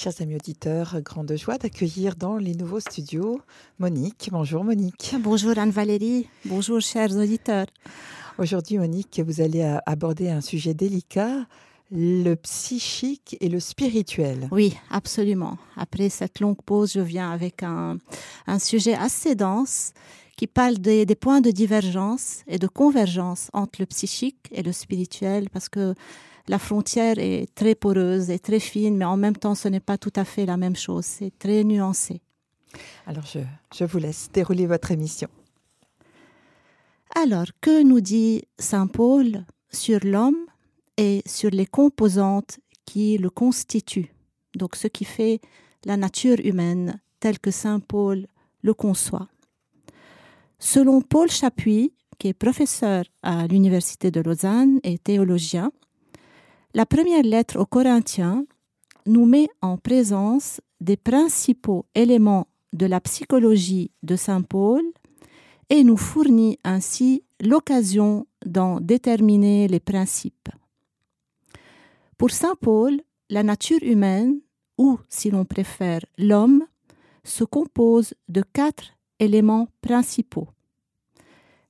Chers amis auditeurs, grande joie d'accueillir dans les nouveaux studios Monique. Bonjour Monique. Bonjour Anne-Valérie. Bonjour chers auditeurs. Aujourd'hui Monique, vous allez aborder un sujet délicat, le psychique et le spirituel. Oui, absolument. Après cette longue pause, je viens avec un, sujet assez dense qui parle des, des, points de divergence et de convergence entre le psychique et le spirituel, parce que la frontière est très poreuse et très fine, mais en même temps, ce n'est pas tout à fait la même chose. C'est très nuancé. Alors, je, je vous laisse dérouler votre émission. Alors, que nous dit Saint Paul sur l'homme et sur les composantes qui le constituent? Donc, ce qui fait la nature humaine telle que Saint Paul le conçoit. Selon Paul Chapuis, qui est professeur à l'Université de Lausanne et théologien, la première lettre aux Corinthiens nous met en présence des principaux éléments de la psychologie de Saint Paul et nous fournit ainsi l'occasion d'en déterminer les principes. Pour Saint Paul, la nature humaine, ou si l'on préfère l'homme, se compose de quatre éléments principaux.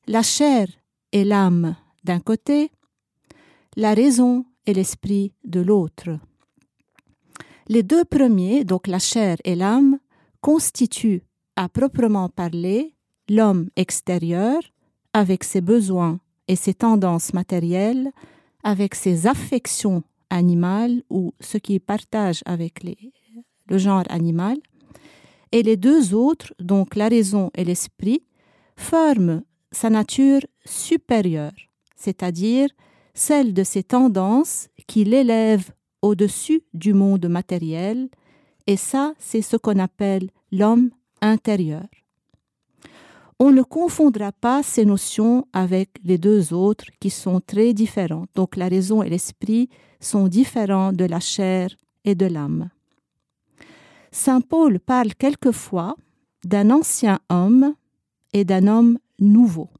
La chair et l'âme d'un côté, la raison et l'esprit de l'autre. Les deux premiers, donc la chair et l'âme, constituent, à proprement parler, l'homme extérieur, avec ses besoins et ses tendances matérielles, avec ses affections animales ou ce qu'il partage avec les, le genre animal, et les deux autres, donc la raison et l'esprit, forment sa nature supérieure, c'est-à-dire celle de ces tendances qui l'élèvent au-dessus du monde matériel, et ça, c'est ce qu'on appelle l'homme intérieur. On ne confondra pas ces notions avec les deux autres qui sont très différentes. Donc la raison et l'esprit sont différents de la chair et de l'âme. Saint Paul parle quelquefois d'un ancien homme et d'un homme nouveau.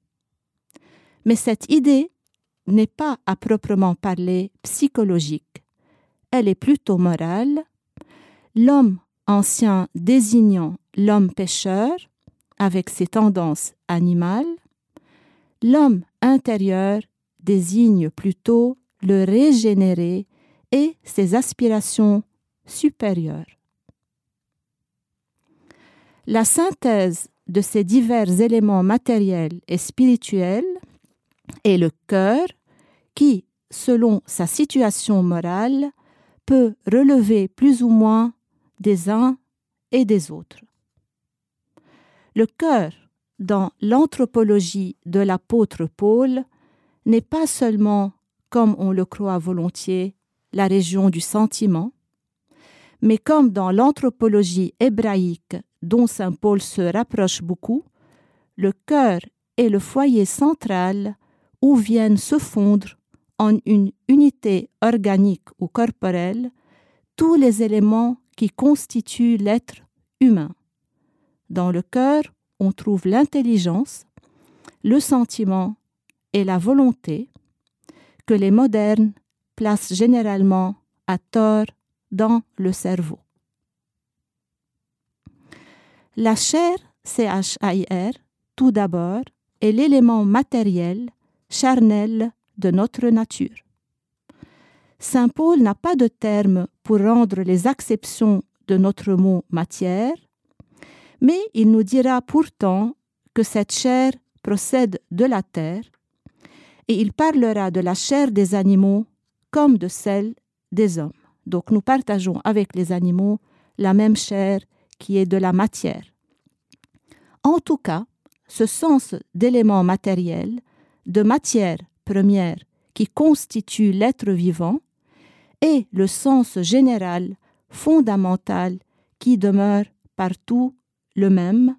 Mais cette idée n'est pas à proprement parler psychologique, elle est plutôt morale, l'homme ancien désignant l'homme pécheur avec ses tendances animales, l'homme intérieur désigne plutôt le régénéré et ses aspirations supérieures. La synthèse de ces divers éléments matériels et spirituels est le cœur qui, selon sa situation morale, peut relever plus ou moins des uns et des autres. Le cœur, dans l'anthropologie de l'apôtre Paul, n'est pas seulement, comme on le croit volontiers, la région du sentiment, mais comme dans l'anthropologie hébraïque dont saint Paul se rapproche beaucoup, le cœur est le foyer central où viennent se fondre en une unité organique ou corporelle tous les éléments qui constituent l'être humain. Dans le cœur, on trouve l'intelligence, le sentiment et la volonté que les modernes placent généralement à tort dans le cerveau. La chair, C-H-A-I-R, tout d'abord, est l'élément matériel, charnel de notre nature. Saint Paul n'a pas de terme pour rendre les acceptions de notre mot matière, mais il nous dira pourtant que cette chair procède de la terre, et il parlera de la chair des animaux comme de celle des hommes. Donc nous partageons avec les animaux la même chair qui est de la matière. En tout cas, ce sens d'élément matériel, de matière première qui constitue l'être vivant et le sens général, fondamental, qui demeure partout le même,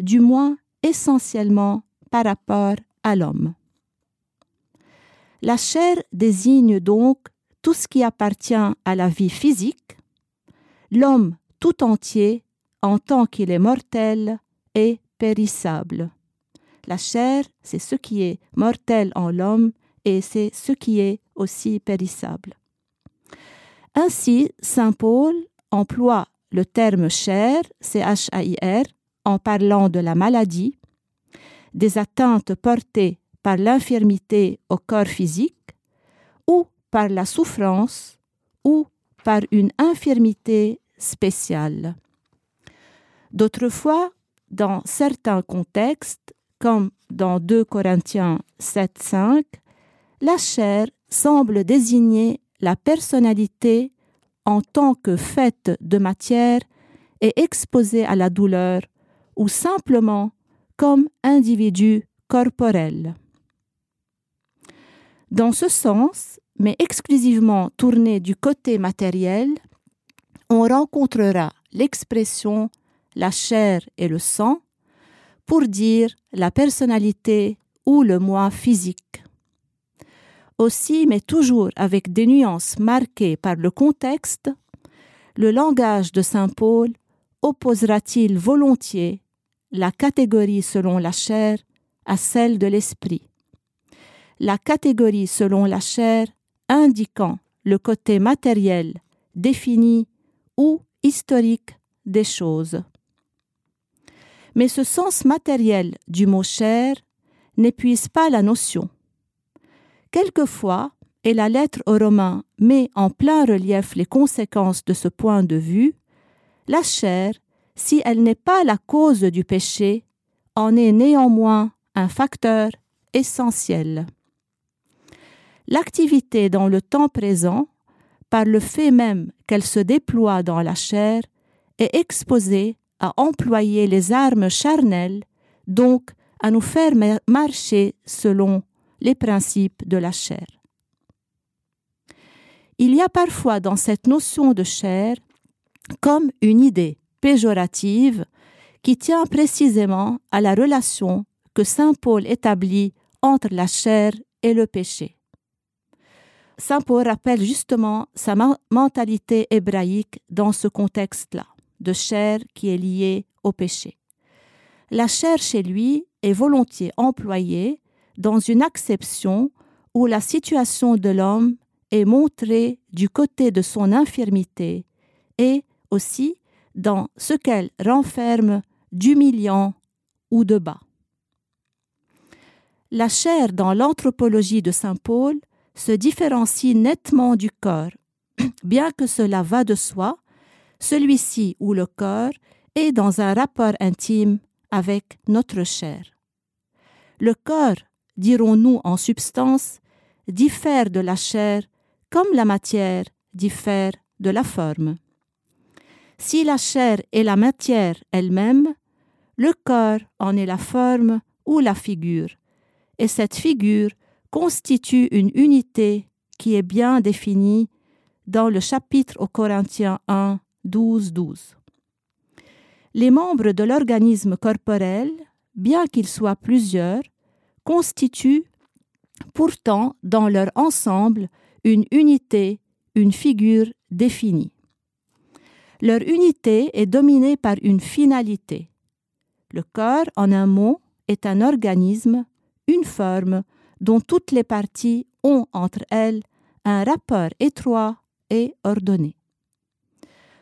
du moins essentiellement par rapport à l'homme. La chair désigne donc tout ce qui appartient à la vie physique, l'homme tout entier en tant qu'il est mortel et périssable. La chair, c'est ce qui est mortel en l'homme et c'est ce qui est aussi périssable. Ainsi, Saint Paul, emploie le terme chair, C-H-A-I-R, en parlant de la maladie, des atteintes portées par l'infirmité au corps physique, ou par la souffrance, ou par une infirmité spéciale. D'autres fois, dans certains contextes, comme dans 2 Corinthiens 7, 5, la chair semble désigner la personnalité en tant que faite de matière et exposée à la douleur, ou simplement comme individu corporel. Dans ce sens, mais exclusivement tourné du côté matériel, on rencontrera l'expression la chair et le sang pour dire la personnalité ou le moi physique. Aussi, mais toujours avec des nuances marquées par le contexte, le langage de Saint Paul opposera-t-il volontiers la catégorie selon la chair à celle de l'esprit? La catégorie selon la chair indiquant le côté matériel, défini ou historique des choses. Mais ce sens matériel du mot chair n'épuise pas la notion. Quelquefois, et la lettre aux Romains met en plein relief les conséquences de ce point de vue, la chair, si elle n'est pas la cause du péché, en est néanmoins un facteur essentiel. L'activité dans le temps présent, par le fait même qu'elle se déploie dans la chair, est exposée à employer les armes charnelles, donc à nous faire marcher selon les principes de la chair. Il y a parfois dans cette notion de chair comme une idée péjorative qui tient précisément à la relation que Saint Paul établit entre la chair et le péché. Saint Paul rappelle justement sa mentalité hébraïque dans ce contexte-là, de chair qui est liée au péché. La chair chez lui est volontiers employée dans une acception où la situation de l'homme est montrée du côté de son infirmité et aussi dans ce qu'elle renferme d'humiliant ou de bas. La chair dans l'anthropologie de Saint Paul se différencie nettement du corps, bien que cela va de soi, celui-ci ou le corps est dans un rapport intime avec notre chair. Le corps, dirons-nous en substance, diffère de la chair comme la matière diffère de la forme. Si la chair est la matière elle-même, le corps en est la forme ou la figure, et cette figure constitue une unité qui est bien définie dans le chapitre aux Corinthiens 1, 12, 12. Les membres de l'organisme corporel, bien qu'ils soient plusieurs, constituent pourtant dans leur ensemble une unité, une figure définie. Leur unité est dominée par une finalité. Le corps, en un mot, est un organisme, une forme, dont toutes les parties ont entre elles un rapport étroit et ordonné.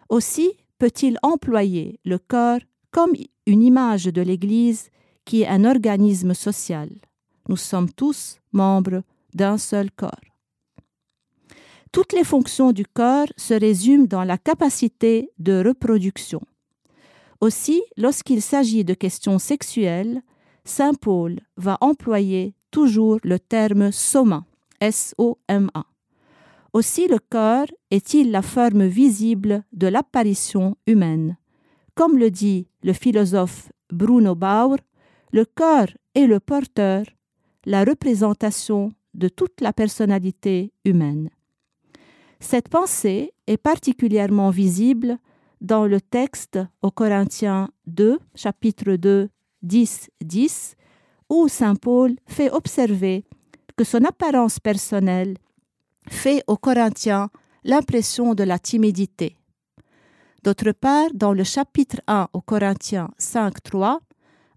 Aussi peut-il employer le corps comme une image de l'Église qui est un organisme social. Nous sommes tous membres d'un seul corps. Toutes les fonctions du corps se résument dans la capacité de reproduction. Aussi, lorsqu'il s'agit de questions sexuelles, Saint Paul va employer toujours le terme soma, S-O-M-A. Aussi le corps est-il la forme visible de l'apparition humaine. Comme le dit le philosophe Bruno Bauer, le corps est le porteur, la représentation de toute la personnalité humaine. Cette pensée est particulièrement visible dans le texte aux Corinthiens 2, chapitre 2, 10, 10, où Saint Paul fait observer que son apparence personnelle fait aux Corinthiens l'impression de la timidité. D'autre part, dans le chapitre 1 aux Corinthiens 5, 3,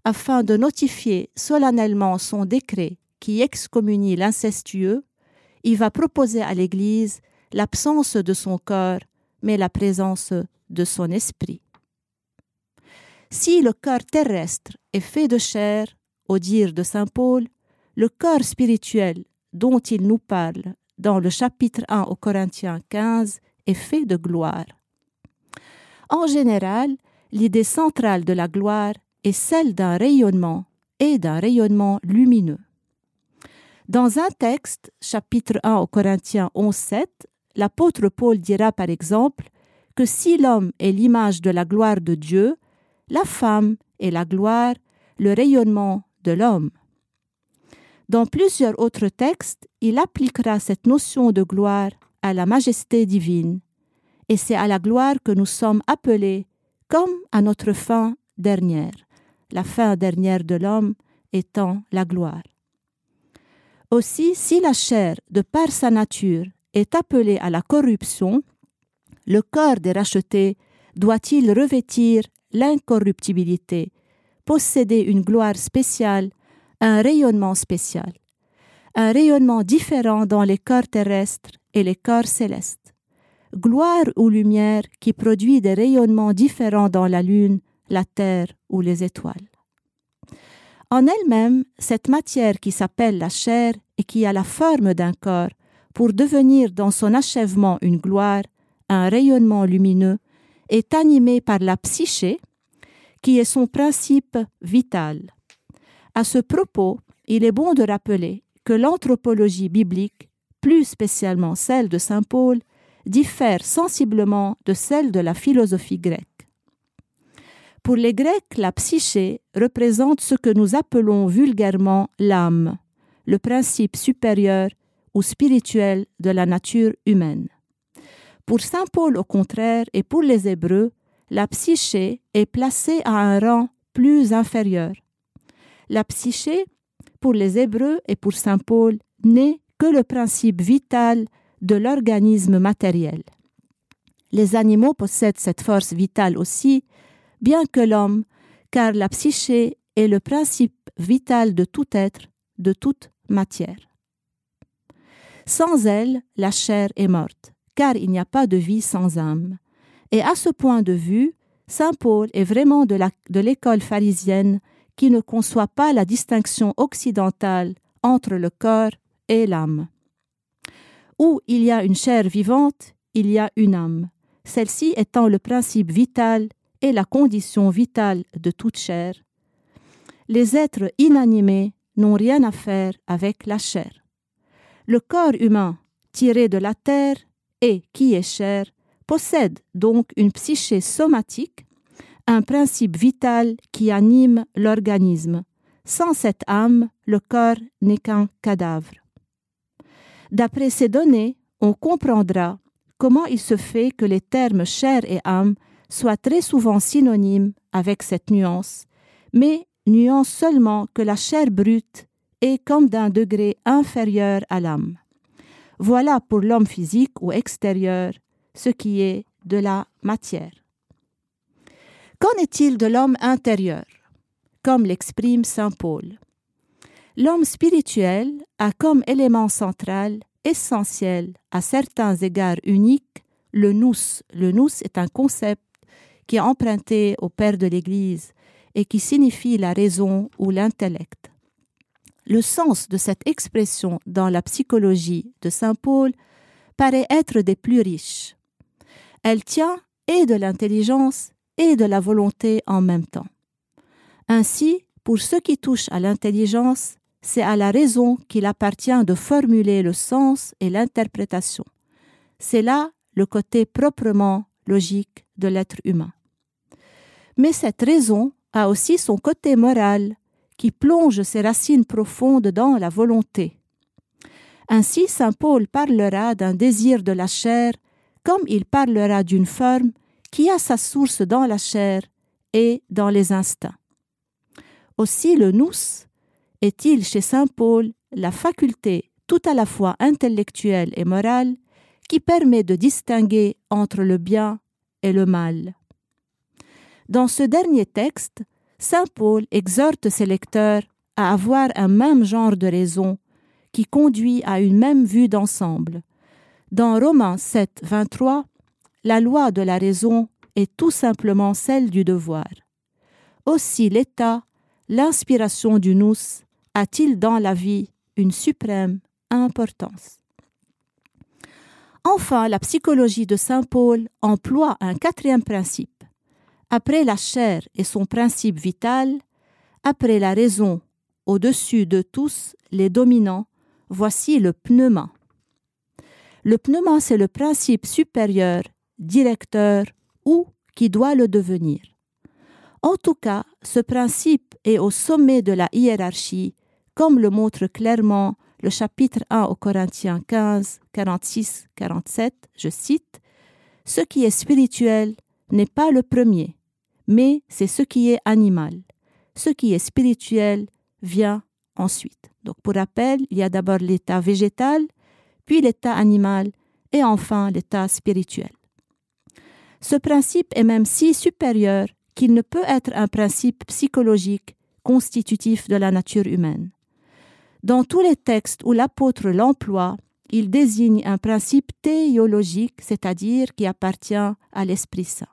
afin de notifier solennellement son décret qui excommunie l'incestueux, il va proposer à l'Église l'absence de son corps, mais la présence de son esprit. Si le corps terrestre est fait de chair, au dire de Saint Paul, le corps spirituel dont il nous parle dans le chapitre 1 au Corinthiens 15 est fait de gloire. En général, l'idée centrale de la gloire est celle d'un rayonnement et d'un rayonnement lumineux. Dans un texte, chapitre 1 au Corinthiens 11, 7, l'apôtre Paul dira par exemple que si l'homme est l'image de la gloire de Dieu, la femme est la gloire, le rayonnement de l'homme. Dans plusieurs autres textes, il appliquera cette notion de gloire à la majesté divine, et c'est à la gloire que nous sommes appelés comme à notre fin dernière, la fin dernière de l'homme étant la gloire. Aussi, si la chair, de par sa nature, est appelée à la corruption, le corps des rachetés doit-il revêtir l'incorruptibilité, posséder une gloire spéciale un rayonnement spécial, un rayonnement différent dans les corps terrestres et les corps célestes. Gloire ou lumière qui produit des rayonnements différents dans la lune, la terre ou les étoiles. En elle-même, cette matière qui s'appelle la chair et qui a la forme d'un corps, pour devenir dans son achèvement une gloire, un rayonnement lumineux, est animée par la psyché, qui est son principe vital. À ce propos, il est bon de rappeler que l'anthropologie biblique, plus spécialement celle de Saint Paul, diffère sensiblement de celle de la philosophie grecque. Pour les Grecs, la psyché représente ce que nous appelons vulgairement l'âme, le principe supérieur ou spirituel de la nature humaine. Pour Saint Paul, au contraire, et pour les Hébreux, la psyché est placée à un rang plus inférieur, la psyché, pour les Hébreux et pour Saint Paul, n'est que le principe vital de l'organisme matériel. Les animaux possèdent cette force vitale aussi, bien que l'homme, car la psyché est le principe vital de tout être, de toute matière. Sans elle, la chair est morte, car il n'y a pas de vie sans âme. Et à ce point de vue, Saint Paul est vraiment de l'école pharisienne qui ne conçoit pas la distinction occidentale entre le corps et l'âme. Où il y a une chair vivante, il y a une âme, celle-ci étant le principe vital et la condition vitale de toute chair. Les êtres inanimés n'ont rien à faire avec la chair. Le corps humain, tiré de la terre et qui est chair, possède donc une psyché somatique un principe vital qui anime l'organisme. Sans cette âme, le corps n'est qu'un cadavre. D'après ces données, on comprendra comment il se fait que les termes chair et âme soient très souvent synonymes avec cette nuance, mais nuance seulement que la chair brute est comme d'un degré inférieur à l'âme. Voilà pour l'homme physique ou extérieur ce qui est de la matière. Qu'en est-il de l'homme intérieur? Comme l'exprime Saint Paul. L'homme spirituel a comme élément central, essentiel, à certains égards uniques, le nous. Le nous est un concept qui est emprunté au Père de l'Église et qui signifie la raison ou l'intellect. Le sens de cette expression dans la psychologie de Saint Paul paraît être des plus riches. Elle tient et de l'intelligence et de la volonté en même temps. Ainsi, pour ce qui touche à l'intelligence, c'est à la raison qu'il appartient de formuler le sens et l'interprétation. C'est là le côté proprement logique de l'être humain. Mais cette raison a aussi son côté moral qui plonge ses racines profondes dans la volonté. Ainsi, Saint Paul parlera d'un désir de la chair comme il parlera d'une forme qui a sa source dans la chair et dans les instincts. Aussi le nous est-il chez Saint Paul la faculté tout à la fois intellectuelle et morale qui permet de distinguer entre le bien et le mal. Dans ce dernier texte, Saint Paul exhorte ses lecteurs à avoir un même genre de raison qui conduit à une même vue d'ensemble. Dans Romains 7, 23, la loi de la raison est tout simplement celle du devoir. Aussi l'état, l'inspiration du nous a-t-il dans la vie une suprême importance? Enfin, la psychologie de Saint Paul emploie un quatrième principe. Après la chair et son principe vital, après la raison, au-dessus de tous les dominants, voici le pneuma. Le pneuma, c'est le principe supérieur, directeur ou qui doit le devenir. En tout cas, ce principe est au sommet de la hiérarchie, comme le montre clairement le chapitre 1 au Corinthiens 15, 46, 47, je cite, Ce qui est spirituel n'est pas le premier, mais c'est ce qui est animal. Ce qui est spirituel vient ensuite. Donc pour rappel, il y a d'abord l'état végétal, puis l'état animal et enfin l'état spirituel. Ce principe est même si supérieur qu'il ne peut être un principe psychologique constitutif de la nature humaine. Dans tous les textes où l'apôtre l'emploie, il désigne un principe théologique, c'est-à-dire qui appartient à l'Esprit Saint.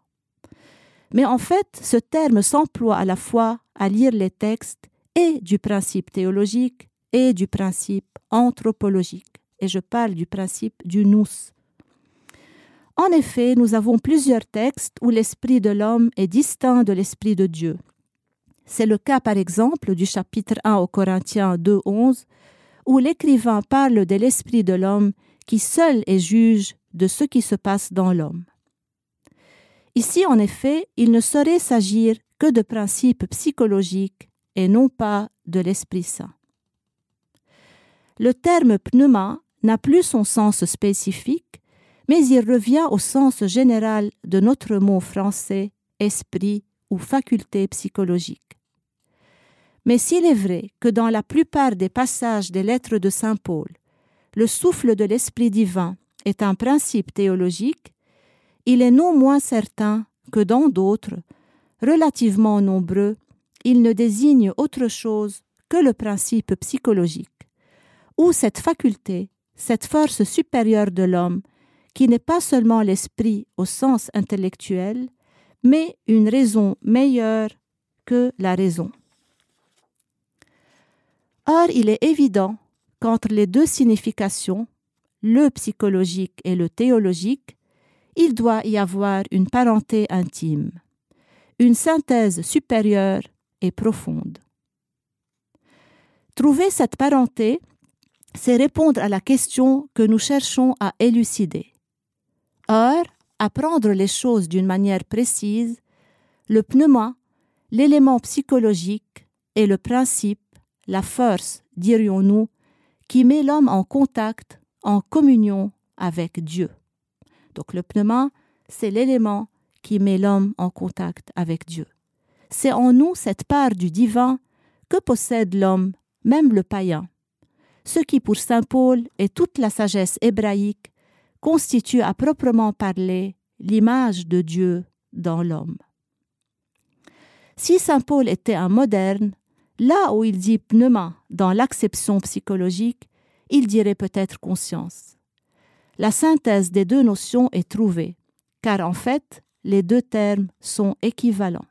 Mais en fait, ce terme s'emploie à la fois à lire les textes et du principe théologique et du principe anthropologique. Et je parle du principe du nous. En effet, nous avons plusieurs textes où l'esprit de l'homme est distinct de l'esprit de Dieu. C'est le cas par exemple du chapitre 1 au Corinthiens 2.11 où l'écrivain parle de l'esprit de l'homme qui seul est juge de ce qui se passe dans l'homme. Ici, en effet, il ne saurait s'agir que de principes psychologiques et non pas de l'Esprit Saint. Le terme pneuma n'a plus son sens spécifique, mais il revient au sens général de notre mot français esprit ou faculté psychologique. Mais s'il est vrai que dans la plupart des passages des lettres de Saint Paul, le souffle de l'Esprit divin est un principe théologique, il est non moins certain que dans d'autres, relativement nombreux, il ne désigne autre chose que le principe psychologique, ou cette faculté, cette force supérieure de l'homme, qui n'est pas seulement l'esprit au sens intellectuel, mais une raison meilleure que la raison. Or, il est évident qu'entre les deux significations, le psychologique et le théologique, il doit y avoir une parenté intime, une synthèse supérieure et profonde. Trouver cette parenté, c'est répondre à la question que nous cherchons à élucider. Or, apprendre les choses d'une manière précise, le pneuma, l'élément psychologique et le principe la force, dirions-nous, qui met l'homme en contact, en communion avec Dieu. Donc le pneuma, c'est l'élément qui met l'homme en contact avec Dieu. C'est en nous cette part du divin que possède l'homme, même le païen. Ce qui pour Saint Paul et toute la sagesse hébraïque constitue à proprement parler l'image de Dieu dans l'homme. Si Saint Paul était un moderne, Là où il dit pneuma dans l'acception psychologique, il dirait peut-être conscience. La synthèse des deux notions est trouvée, car en fait, les deux termes sont équivalents.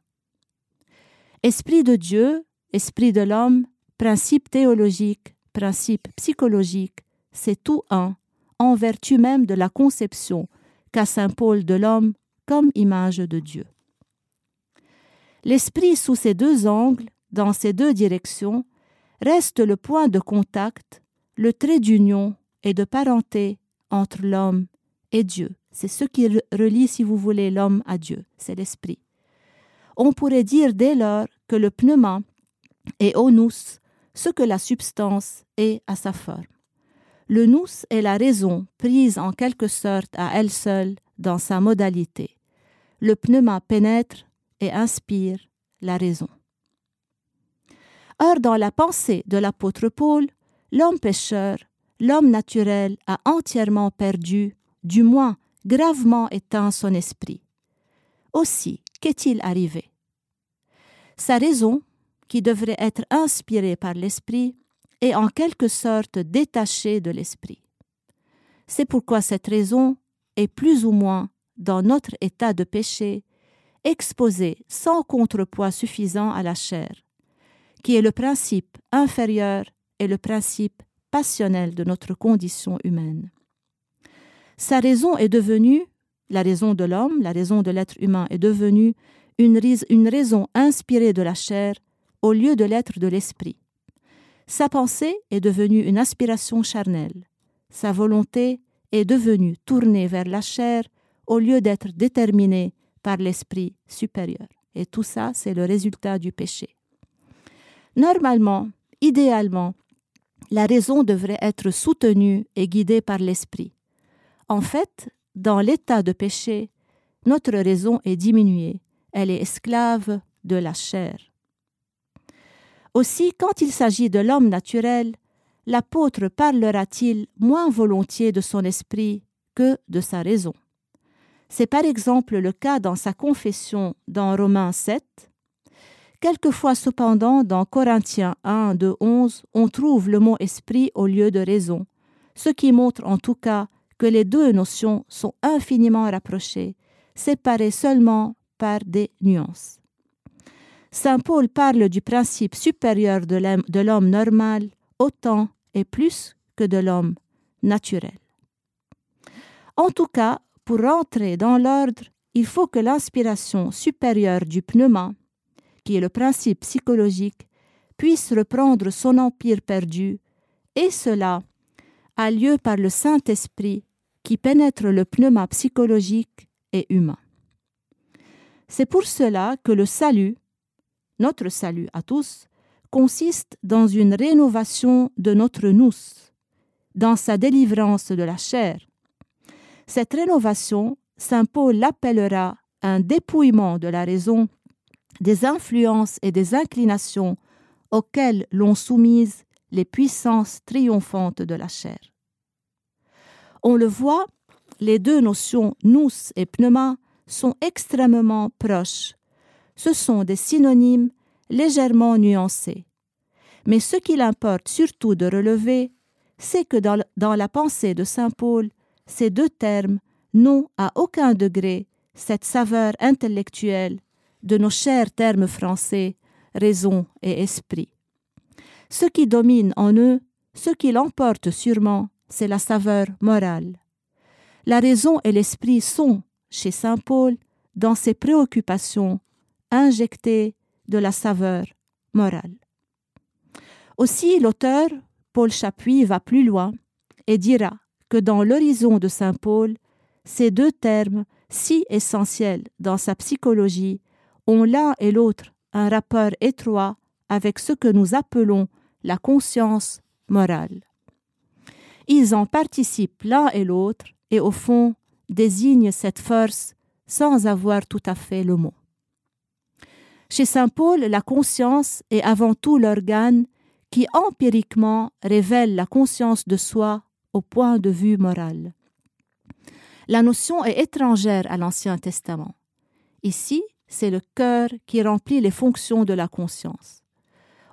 Esprit de Dieu, esprit de l'homme, principe théologique, principe psychologique, c'est tout un, en vertu même de la conception qu'a Saint Paul de l'homme comme image de Dieu. L'esprit sous ces deux angles dans ces deux directions reste le point de contact, le trait d'union et de parenté entre l'homme et Dieu. C'est ce qui relie, si vous voulez, l'homme à Dieu, c'est l'esprit. On pourrait dire dès lors que le pneuma est au nous ce que la substance est à sa forme. Le nous est la raison prise en quelque sorte à elle seule dans sa modalité. Le pneuma pénètre et inspire la raison. Or, dans la pensée de l'apôtre Paul, l'homme pécheur, l'homme naturel a entièrement perdu, du moins gravement éteint son esprit. Aussi, qu'est-il arrivé? Sa raison, qui devrait être inspirée par l'esprit, est en quelque sorte détachée de l'esprit. C'est pourquoi cette raison est plus ou moins dans notre état de péché exposé sans contrepoids suffisant à la chair, qui est le principe inférieur et le principe passionnel de notre condition humaine. Sa raison est devenue, la raison de l'homme, la raison de l'être humain est devenue une raison inspirée de la chair au lieu de l'être de l'esprit. Sa pensée est devenue une aspiration charnelle. Sa volonté est devenue tournée vers la chair au lieu d'être déterminée par l'esprit supérieur. Et tout ça, c'est le résultat du péché. Normalement, idéalement, la raison devrait être soutenue et guidée par l'esprit. En fait, dans l'état de péché, notre raison est diminuée, elle est esclave de la chair. Aussi, quand il s'agit de l'homme naturel, l'apôtre parlera-t-il moins volontiers de son esprit que de sa raison. C'est par exemple le cas dans sa confession dans Romains 7. Quelquefois cependant dans Corinthiens 1 de 11, on trouve le mot esprit au lieu de raison, ce qui montre en tout cas que les deux notions sont infiniment rapprochées, séparées seulement par des nuances. Saint Paul parle du principe supérieur de l'homme normal autant et plus que de l'homme naturel. En tout cas, pour rentrer dans l'ordre, il faut que l'inspiration supérieure du pneuma, qui est le principe psychologique, puisse reprendre son empire perdu, et cela a lieu par le Saint-Esprit qui pénètre le pneuma psychologique et humain. C'est pour cela que le salut, notre salut à tous, consiste dans une rénovation de notre nous, dans sa délivrance de la chair. Cette rénovation, Saint Paul l'appellera un dépouillement de la raison, des influences et des inclinations auxquelles l'ont soumise les puissances triomphantes de la chair. On le voit, les deux notions nous et pneuma sont extrêmement proches ce sont des synonymes légèrement nuancés. Mais ce qu'il importe surtout de relever, c'est que dans, la pensée de Saint Paul, ces deux termes n'ont à aucun degré cette saveur intellectuelle de nos chers termes français raison et esprit. Ce qui domine en eux, ce qui l'emporte sûrement, c'est la saveur morale. La raison et l'esprit sont, chez Saint Paul, dans ses préoccupations, injecter de la saveur morale. Aussi, l'auteur, Paul Chapuis, va plus loin et dira que dans l'horizon de Saint Paul, ces deux termes, si essentiels dans sa psychologie, ont l'un et l'autre un rapport étroit avec ce que nous appelons la conscience morale. Ils en participent l'un et l'autre et au fond désignent cette force sans avoir tout à fait le mot. Chez Saint Paul, la conscience est avant tout l'organe qui empiriquement révèle la conscience de soi au point de vue moral. La notion est étrangère à l'Ancien Testament. Ici, c'est le cœur qui remplit les fonctions de la conscience.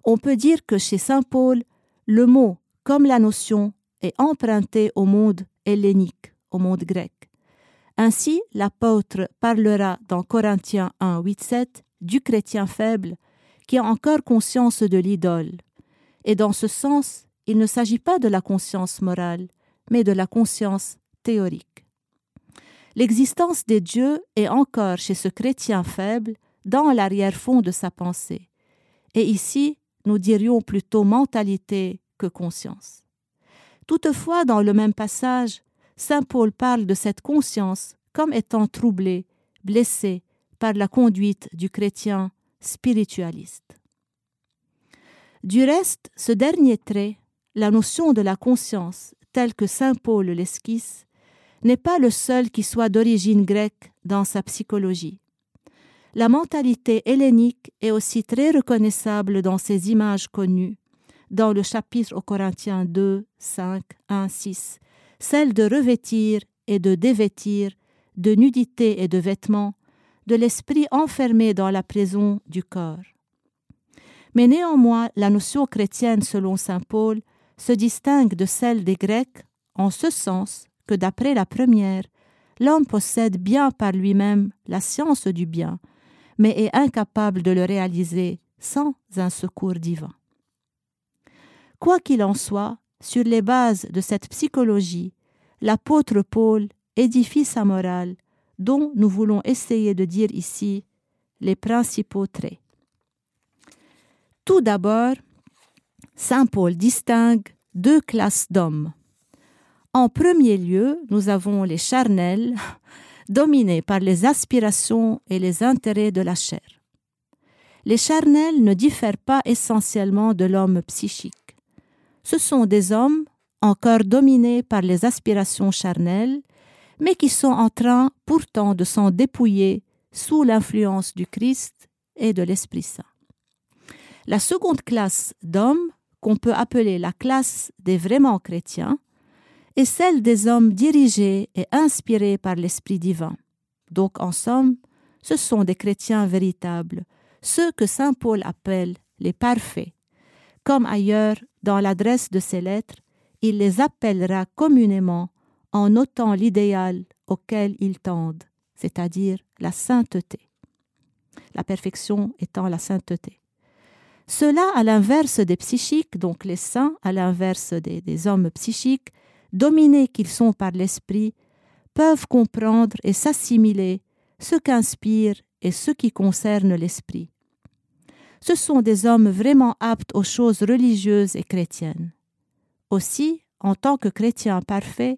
On peut dire que chez Saint Paul, le mot, comme la notion, est emprunté au monde hellénique, au monde grec. Ainsi, l'apôtre parlera dans Corinthiens 1, 8, 7 du chrétien faible qui a encore conscience de l'idole. Et dans ce sens, il ne s'agit pas de la conscience morale, mais de la conscience théorique. L'existence des dieux est encore chez ce chrétien faible dans l'arrière-fond de sa pensée. Et ici, nous dirions plutôt mentalité que conscience. Toutefois, dans le même passage, Saint Paul parle de cette conscience comme étant troublée, blessée, par la conduite du chrétien spiritualiste. Du reste, ce dernier trait, la notion de la conscience, telle que Saint Paul l'esquisse, n'est pas le seul qui soit d'origine grecque dans sa psychologie. La mentalité hellénique est aussi très reconnaissable dans ses images connues, dans le chapitre aux Corinthiens 2, 5, 1, 6, celle de revêtir et de dévêtir, de nudité et de vêtements, de l'esprit enfermé dans la prison du corps. Mais néanmoins, la notion chrétienne selon Saint Paul se distingue de celle des Grecs en ce sens que d'après la première, l'homme possède bien par lui-même la science du bien, mais est incapable de le réaliser sans un secours divin. Quoi qu'il en soit, sur les bases de cette psychologie, l'apôtre Paul édifie sa morale, dont nous voulons essayer de dire ici les principaux traits. Tout d'abord, Saint Paul distingue deux classes d'hommes. En premier lieu, nous avons les charnels, dominés par les aspirations et les intérêts de la chair. Les charnels ne diffèrent pas essentiellement de l'homme psychique. Ce sont des hommes encore dominés par les aspirations charnelles, mais qui sont en train pourtant de s'en dépouiller sous l'influence du Christ et de l'Esprit Saint. La seconde classe d'hommes, qu'on peut appeler la classe des vraiment chrétiens, est celle des hommes dirigés et inspirés par l'Esprit divin. Donc, en somme, ce sont des chrétiens véritables, ceux que Saint Paul appelle les parfaits. Comme ailleurs, dans l'adresse de ses lettres, il les appellera communément en notant l'idéal auquel ils tendent, c'est-à-dire la sainteté. La perfection étant la sainteté. Cela, à l'inverse des psychiques, donc les saints, à l'inverse des, des hommes psychiques, dominés qu'ils sont par l'esprit, peuvent comprendre et s'assimiler ce qu'inspire et ce qui concerne l'esprit. Ce sont des hommes vraiment aptes aux choses religieuses et chrétiennes. Aussi, en tant que chrétiens parfaits,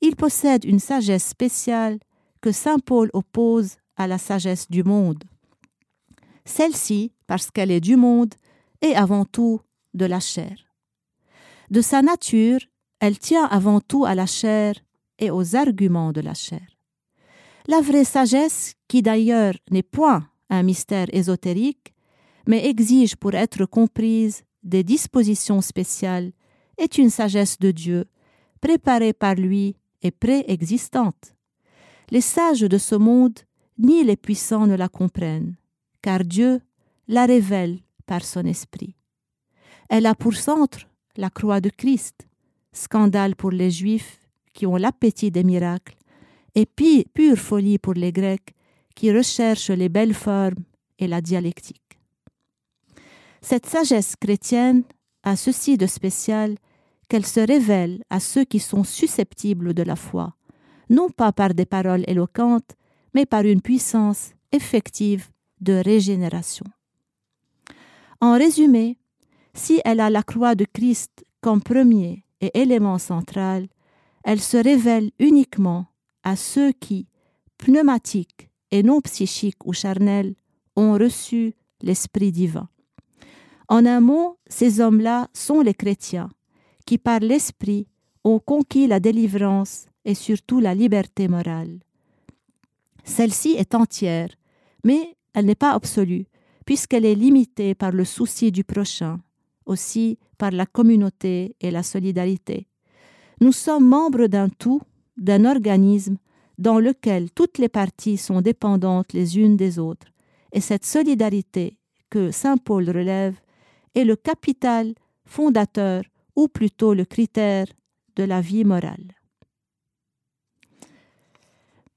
ils possèdent une sagesse spéciale que Saint Paul oppose à la sagesse du monde. Celle-ci, parce qu'elle est du monde, est avant tout de la chair. De sa nature, elle tient avant tout à la chair et aux arguments de la chair. La vraie sagesse, qui d'ailleurs n'est point un mystère ésotérique, mais exige pour être comprise des dispositions spéciales, est une sagesse de Dieu, préparée par lui et préexistante. Les sages de ce monde, ni les puissants ne la comprennent, car Dieu la révèle par son esprit. Elle a pour centre la croix de Christ, scandale pour les Juifs qui ont l'appétit des miracles, et pure folie pour les Grecs qui recherchent les belles formes et la dialectique. Cette sagesse chrétienne a ceci de spécial qu'elle se révèle à ceux qui sont susceptibles de la foi, non pas par des paroles éloquentes, mais par une puissance effective de régénération. En résumé, si elle a la croix de Christ comme premier et élément central, elle se révèle uniquement à ceux qui, pneumatiques et non psychiques ou charnels, ont reçu l'Esprit divin. En un mot, ces hommes-là sont les chrétiens, qui par l'Esprit ont conquis la délivrance et surtout la liberté morale. Celle-ci est entière, mais elle n'est pas absolue, puisqu'elle est limitée par le souci du prochain, aussi par la communauté et la solidarité. Nous sommes membres d'un tout, d'un organisme dans lequel toutes les parties sont dépendantes les unes des autres, et cette solidarité que Saint Paul relève est le capital fondateur, ou plutôt le critère de la vie morale.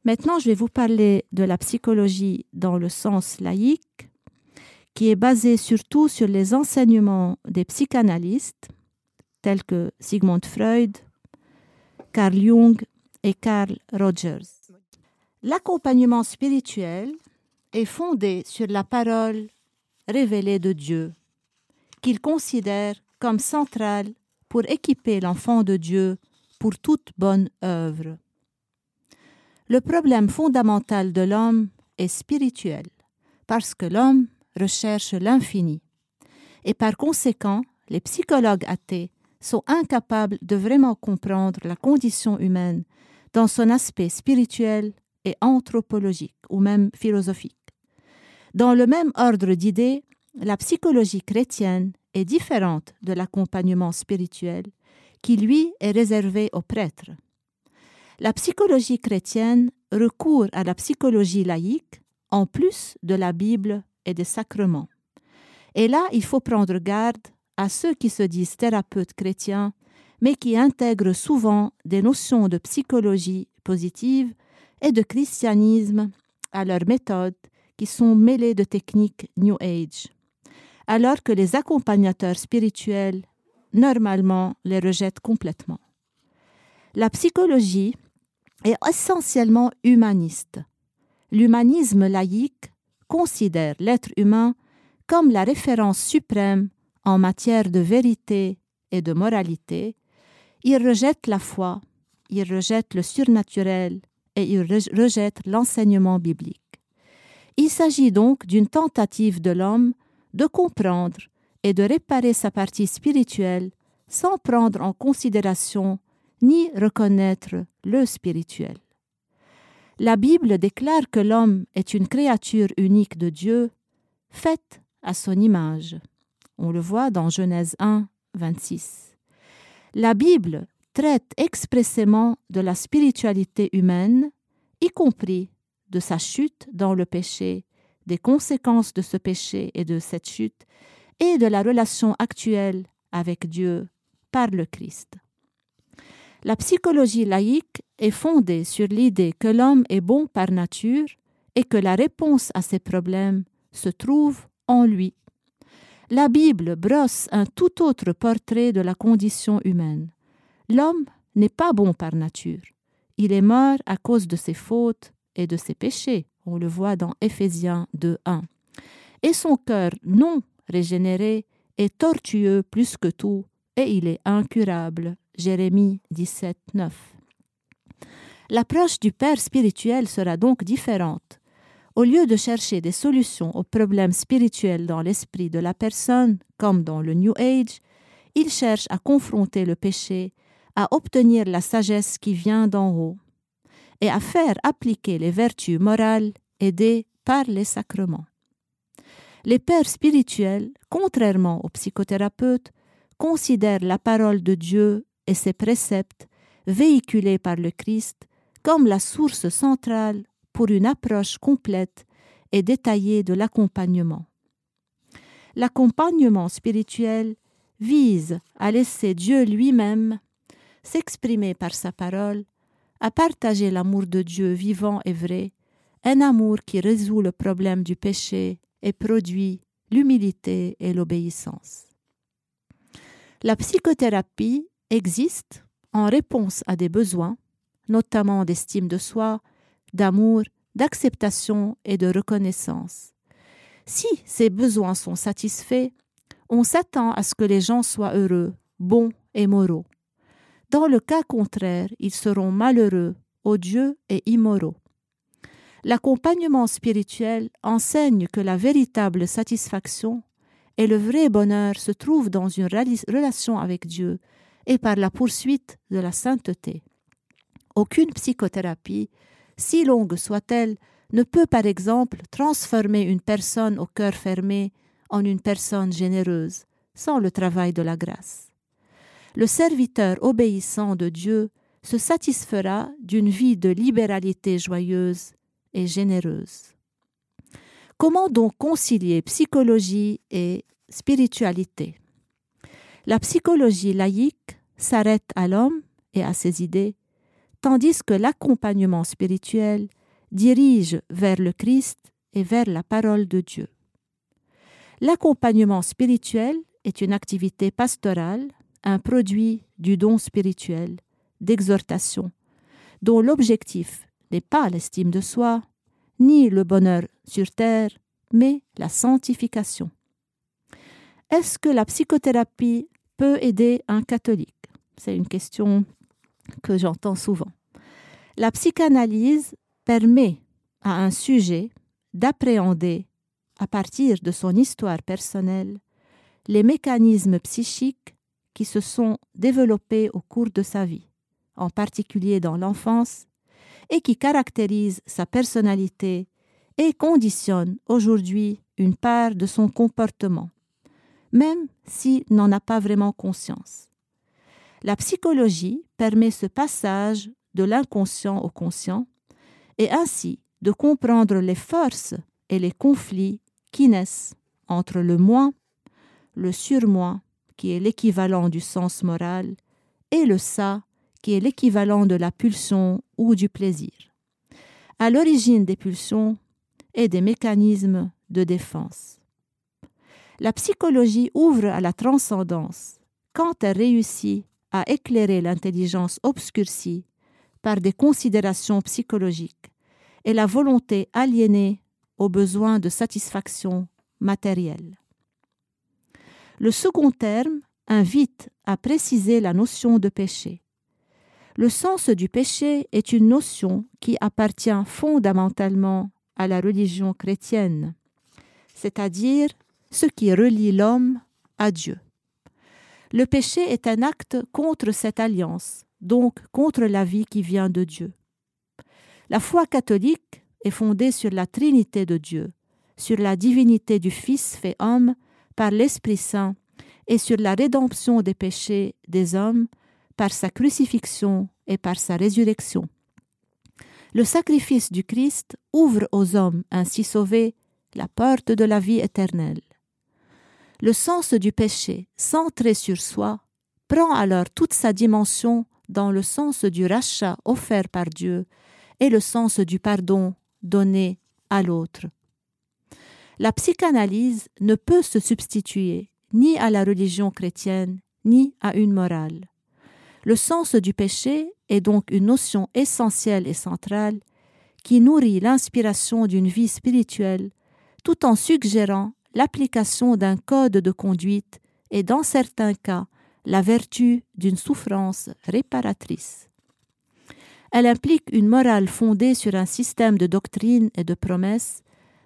Maintenant, je vais vous parler de la psychologie dans le sens laïque, qui est basé surtout sur les enseignements des psychanalystes tels que Sigmund Freud, Carl Jung et Carl Rogers. L'accompagnement spirituel est fondé sur la parole révélée de Dieu, qu'il considère comme centrale pour équiper l'enfant de Dieu pour toute bonne œuvre. Le problème fondamental de l'homme est spirituel, parce que l'homme recherche l'infini. Et par conséquent, les psychologues athées sont incapables de vraiment comprendre la condition humaine dans son aspect spirituel et anthropologique ou même philosophique. Dans le même ordre d'idées, la psychologie chrétienne est différente de l'accompagnement spirituel qui, lui, est réservé aux prêtres. La psychologie chrétienne recourt à la psychologie laïque en plus de la Bible et des sacrements. Et là, il faut prendre garde à ceux qui se disent thérapeutes chrétiens, mais qui intègrent souvent des notions de psychologie positive et de christianisme à leur méthode qui sont mêlées de techniques New Age, alors que les accompagnateurs spirituels, normalement, les rejettent complètement. La psychologie est essentiellement humaniste. L'humanisme laïque considère l'être humain comme la référence suprême en matière de vérité et de moralité. Il rejette la foi, il rejette le surnaturel et il rejette l'enseignement biblique. Il s'agit donc d'une tentative de l'homme de comprendre et de réparer sa partie spirituelle sans prendre en considération ni reconnaître le spirituel. La Bible déclare que l'homme est une créature unique de Dieu, faite à son image. On le voit dans Genèse 1, 26. La Bible traite expressément de la spiritualité humaine, y compris de sa chute dans le péché, des conséquences de ce péché et de cette chute, et de la relation actuelle avec Dieu par le Christ. La psychologie laïque est fondée sur l'idée que l'homme est bon par nature et que la réponse à ses problèmes se trouve en lui. La Bible brosse un tout autre portrait de la condition humaine. L'homme n'est pas bon par nature. Il est mort à cause de ses fautes et de ses péchés. On le voit dans Éphésiens 2.1. Et son cœur non régénéré est tortueux plus que tout et il est incurable. Jérémie 17, 9. L'approche du Père spirituel sera donc différente. Au lieu de chercher des solutions aux problèmes spirituels dans l'esprit de la personne, comme dans le New Age, il cherche à confronter le péché, à obtenir la sagesse qui vient d'en haut, et à faire appliquer les vertus morales aidées par les sacrements. Les pères spirituels, contrairement aux psychothérapeutes, considèrent la parole de Dieu et ses préceptes, véhiculés par le Christ, comme la source centrale pour une approche complète et détaillée de l'accompagnement. L'accompagnement spirituel vise à laisser Dieu lui-même s'exprimer par sa parole, à partager l'amour de Dieu vivant et vrai, un amour qui résout le problème du péché et produit l'humilité et l'obéissance. La psychothérapie existe en réponse à des besoins, notamment d'estime de soi, d'amour, d'acceptation et de reconnaissance. Si ces besoins sont satisfaits, on s'attend à ce que les gens soient heureux, bons et moraux. Dans le cas contraire, ils seront malheureux, odieux et immoraux. L'accompagnement spirituel enseigne que la véritable satisfaction et le vrai bonheur se trouvent dans une relation avec Dieu et par la poursuite de la sainteté. Aucune psychothérapie, si longue soit-elle, ne peut par exemple transformer une personne au cœur fermé en une personne généreuse, sans le travail de la grâce. Le serviteur obéissant de Dieu se satisfera d'une vie de libéralité joyeuse et généreuse. Comment donc concilier psychologie et spiritualité? La psychologie laïque s'arrête à l'homme et à ses idées, tandis que l'accompagnement spirituel dirige vers le Christ et vers la parole de Dieu. L'accompagnement spirituel est une activité pastorale, un produit du don spirituel, d'exhortation, dont l'objectif n'est pas l'estime de soi, ni le bonheur sur terre, mais la sanctification. Est-ce que la psychothérapie peut aider un catholique? C'est une question que j'entends souvent. La psychanalyse permet à un sujet d'appréhender, à partir de son histoire personnelle, les mécanismes psychiques qui se sont développés au cours de sa vie, en particulier dans l'enfance, et qui caractérisent sa personnalité et conditionnent aujourd'hui une part de son comportement, même s'il n'en a pas vraiment conscience. La psychologie permet ce passage de l'inconscient au conscient et ainsi de comprendre les forces et les conflits qui naissent entre le moi, le surmoi, qui est l'équivalent du sens moral, et le ça, qui est l'équivalent de la pulsion ou du plaisir. À l'origine des pulsions et des mécanismes de défense. La psychologie ouvre à la transcendance quand elle réussit à éclairer l'intelligence obscurcie par des considérations psychologiques et la volonté aliénée aux besoins de satisfaction matérielle. Le second terme invite à préciser la notion de péché. Le sens du péché est une notion qui appartient fondamentalement à la religion chrétienne, c'est-à-dire ce qui relie l'homme à Dieu. Le péché est un acte contre cette alliance, donc contre la vie qui vient de Dieu. La foi catholique est fondée sur la Trinité de Dieu, sur la divinité du Fils fait homme par l'Esprit Saint et sur la rédemption des péchés des hommes par sa crucifixion et par sa résurrection. Le sacrifice du Christ ouvre aux hommes ainsi sauvés la porte de la vie éternelle. Le sens du péché, centré sur soi, prend alors toute sa dimension dans le sens du rachat offert par Dieu et le sens du pardon donné à l'autre. La psychanalyse ne peut se substituer ni à la religion chrétienne, ni à une morale. Le sens du péché est donc une notion essentielle et centrale qui nourrit l'inspiration d'une vie spirituelle tout en suggérant l'application d'un code de conduite et dans certains cas la vertu d'une souffrance réparatrice. Elle implique une morale fondée sur un système de doctrines et de promesses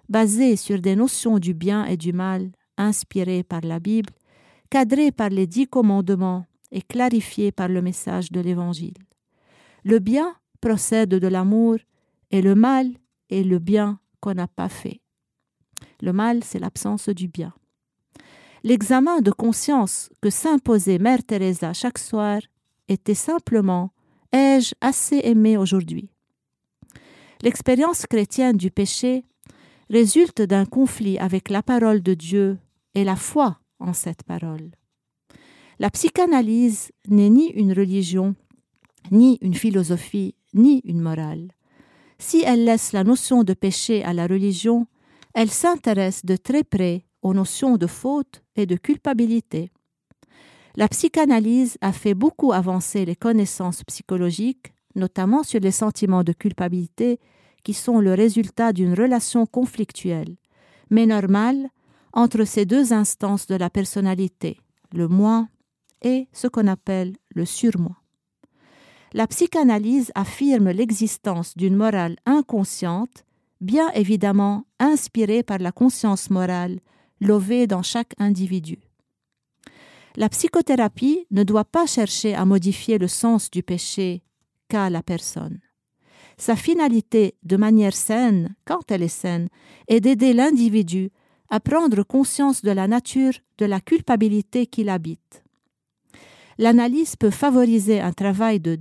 basé sur des notions du bien et du mal inspirées par la Bible, cadrées par les dix commandements et clarifiées par le message de l'Évangile. Le bien procède de l'amour et le mal est le bien qu'on n'a pas fait. Le mal, c'est l'absence du bien. L'examen de conscience que s'imposait Mère Teresa chaque soir était simplement Ai-je assez aimé aujourd'hui? L'expérience chrétienne du péché résulte d'un conflit avec la parole de Dieu et la foi en cette parole. La psychanalyse n'est ni une religion, ni une philosophie, ni une morale. Si elle laisse la notion de péché à la religion, elle s'intéresse de très près aux notions de faute et de culpabilité. La psychanalyse a fait beaucoup avancer les connaissances psychologiques, notamment sur les sentiments de culpabilité qui sont le résultat d'une relation conflictuelle, mais normale, entre ces deux instances de la personnalité, le moi et ce qu'on appelle le surmoi. La psychanalyse affirme l'existence d'une morale inconsciente, bien évidemment inspirée par la conscience morale lovée dans chaque individu. La psychothérapie ne doit pas chercher à modifier le sens du péché qu'a la personne. Sa finalité, de manière saine, quand elle est saine, est d'aider l'individu à prendre conscience de la nature de la culpabilité qu'il habite. L'analyse peut favoriser un travail de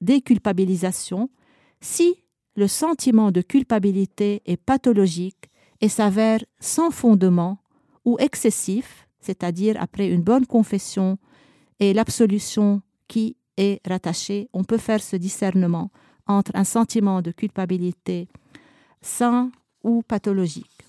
déculpabilisation si le sentiment de culpabilité est pathologique et s'avère sans fondement ou excessif, c'est-à-dire après une bonne confession et l'absolution qui est rattachée, on peut faire ce discernement entre un sentiment de culpabilité sain ou pathologique.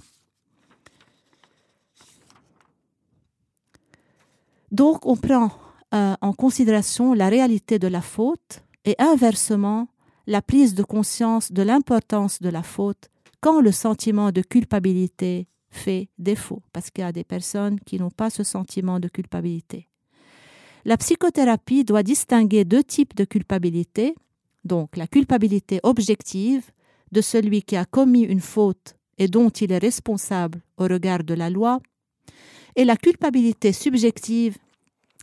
Donc on prend euh, en considération la réalité de la faute et inversement la prise de conscience de l'importance de la faute quand le sentiment de culpabilité fait défaut, parce qu'il y a des personnes qui n'ont pas ce sentiment de culpabilité. La psychothérapie doit distinguer deux types de culpabilité, donc la culpabilité objective de celui qui a commis une faute et dont il est responsable au regard de la loi, et la culpabilité subjective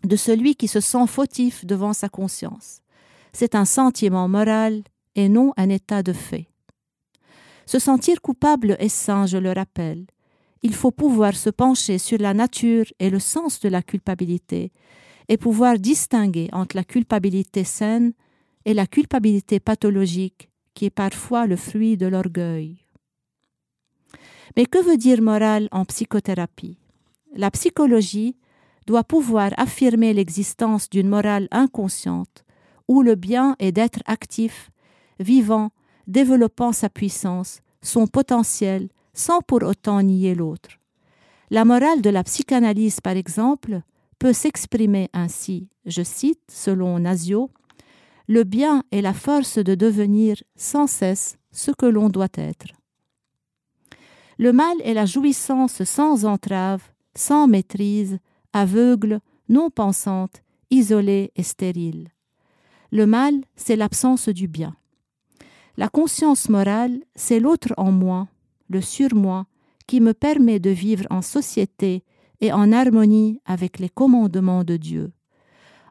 de celui qui se sent fautif devant sa conscience. C'est un sentiment moral et non un état de fait. Se sentir coupable est sain, je le rappelle. Il faut pouvoir se pencher sur la nature et le sens de la culpabilité et pouvoir distinguer entre la culpabilité saine et la culpabilité pathologique qui est parfois le fruit de l'orgueil. Mais que veut dire morale en psychothérapie? La psychologie doit pouvoir affirmer l'existence d'une morale inconsciente où le bien est d'être actif, vivant, développant sa puissance, son potentiel sans pour autant nier l'autre. La morale de la psychanalyse, par exemple, peut s'exprimer ainsi, je cite, selon Nasio, Le bien est la force de devenir sans cesse ce que l'on doit être. Le mal est la jouissance sans entrave, sans maîtrise, aveugle, non pensante, isolée et stérile. Le mal, c'est l'absence du bien. La conscience morale, c'est l'autre en moi, le surmoi, qui me permet de vivre en société et en harmonie avec les commandements de Dieu.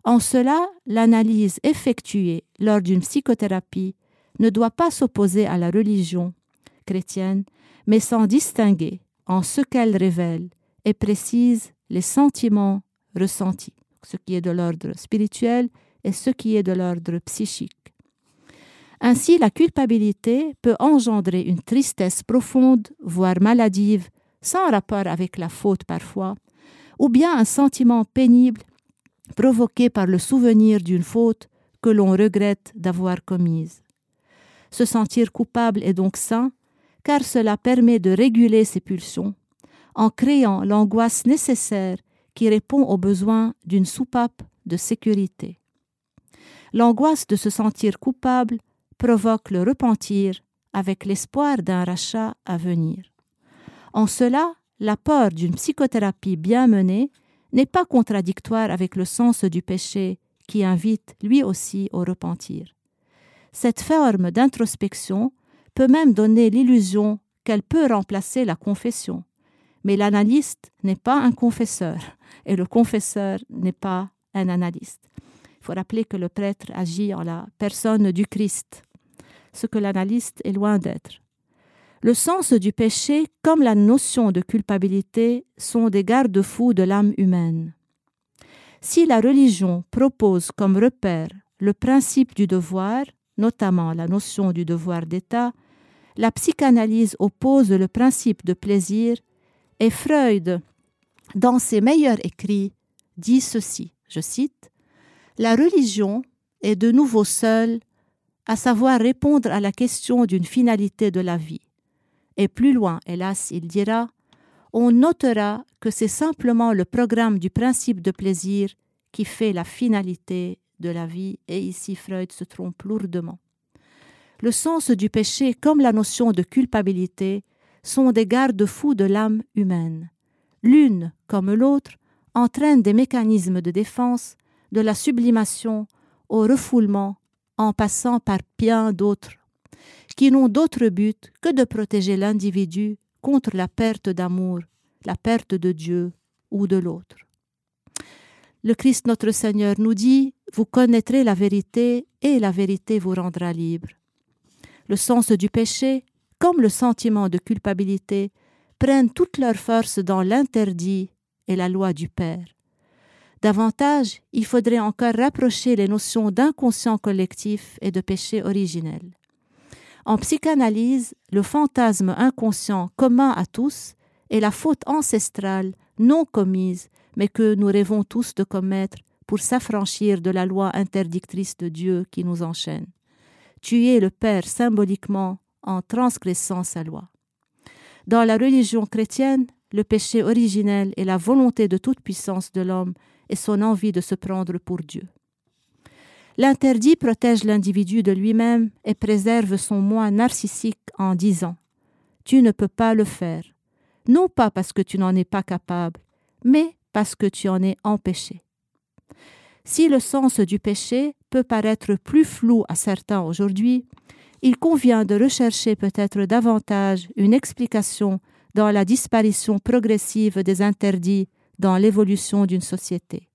En cela, l'analyse effectuée lors d'une psychothérapie ne doit pas s'opposer à la religion chrétienne, mais s'en distinguer en ce qu'elle révèle et précise les sentiments ressentis, ce qui est de l'ordre spirituel et ce qui est de l'ordre psychique. Ainsi, la culpabilité peut engendrer une tristesse profonde, voire maladive, sans rapport avec la faute parfois, ou bien un sentiment pénible provoqué par le souvenir d'une faute que l'on regrette d'avoir commise. Se sentir coupable est donc sain, car cela permet de réguler ses pulsions, en créant l'angoisse nécessaire qui répond aux besoins d'une soupape de sécurité. L'angoisse de se sentir coupable provoque le repentir avec l'espoir d'un rachat à venir. En cela, l'apport d'une psychothérapie bien menée n'est pas contradictoire avec le sens du péché qui invite lui aussi au repentir. Cette forme d'introspection peut même donner l'illusion qu'elle peut remplacer la confession. Mais l'analyste n'est pas un confesseur et le confesseur n'est pas un analyste. Il faut rappeler que le prêtre agit en la personne du Christ, ce que l'analyste est loin d'être. Le sens du péché comme la notion de culpabilité sont des garde-fous de l'âme humaine. Si la religion propose comme repère le principe du devoir, notamment la notion du devoir d'État, la psychanalyse oppose le principe de plaisir et Freud, dans ses meilleurs écrits, dit ceci, je cite, La religion est de nouveau seule à savoir répondre à la question d'une finalité de la vie. Et plus loin, hélas, il dira, on notera que c'est simplement le programme du principe de plaisir qui fait la finalité de la vie, et ici Freud se trompe lourdement. Le sens du péché comme la notion de culpabilité sont des garde-fous de l'âme humaine. L'une, comme l'autre, entraîne des mécanismes de défense, de la sublimation au refoulement, en passant par bien d'autres qui n'ont d'autre but que de protéger l'individu contre la perte d'amour, la perte de Dieu ou de l'autre. Le Christ notre Seigneur nous dit, Vous connaîtrez la vérité et la vérité vous rendra libre. Le sens du péché, comme le sentiment de culpabilité, prennent toute leur force dans l'interdit et la loi du Père. Davantage, il faudrait encore rapprocher les notions d'inconscient collectif et de péché originel. En psychanalyse, le fantasme inconscient commun à tous est la faute ancestrale non commise, mais que nous rêvons tous de commettre pour s'affranchir de la loi interdictrice de Dieu qui nous enchaîne. Tuer le Père symboliquement en transgressant sa loi. Dans la religion chrétienne, le péché originel est la volonté de toute puissance de l'homme et son envie de se prendre pour Dieu. L'interdit protège l'individu de lui-même et préserve son moi narcissique en disant Tu ne peux pas le faire, non pas parce que tu n'en es pas capable, mais parce que tu en es empêché. Si le sens du péché peut paraître plus flou à certains aujourd'hui, il convient de rechercher peut-être davantage une explication dans la disparition progressive des interdits dans l'évolution d'une société.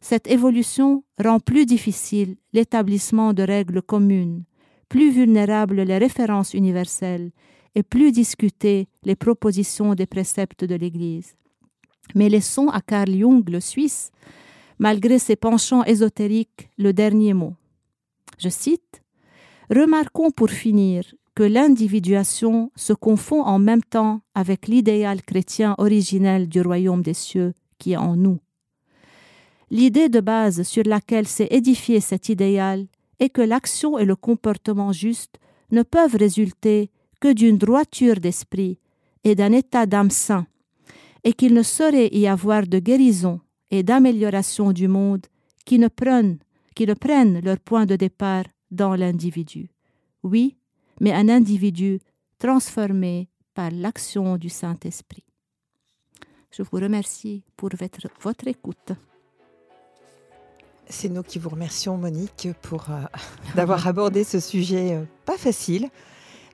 Cette évolution rend plus difficile l'établissement de règles communes, plus vulnérables les références universelles et plus discutées les propositions des préceptes de l'Église. Mais laissons à Carl Jung, le Suisse, malgré ses penchants ésotériques, le dernier mot. Je cite Remarquons pour finir que l'individuation se confond en même temps avec l'idéal chrétien originel du royaume des cieux qui est en nous. L'idée de base sur laquelle s'est édifié cet idéal est que l'action et le comportement juste ne peuvent résulter que d'une droiture d'esprit et d'un état d'âme sain, et qu'il ne saurait y avoir de guérison et d'amélioration du monde qui ne prennent, leur point de départ dans l'individu. Oui, mais un individu transformé par l'action du Saint-Esprit. Je vous remercie pour votre écoute. C'est nous qui vous remercions, Monique, pour euh, d'avoir abordé ce sujet euh, pas facile.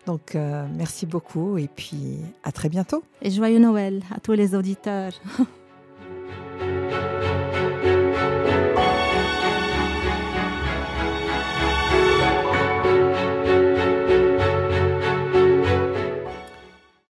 Donc, euh, merci beaucoup et puis à très bientôt. Et joyeux Noël à tous les auditeurs.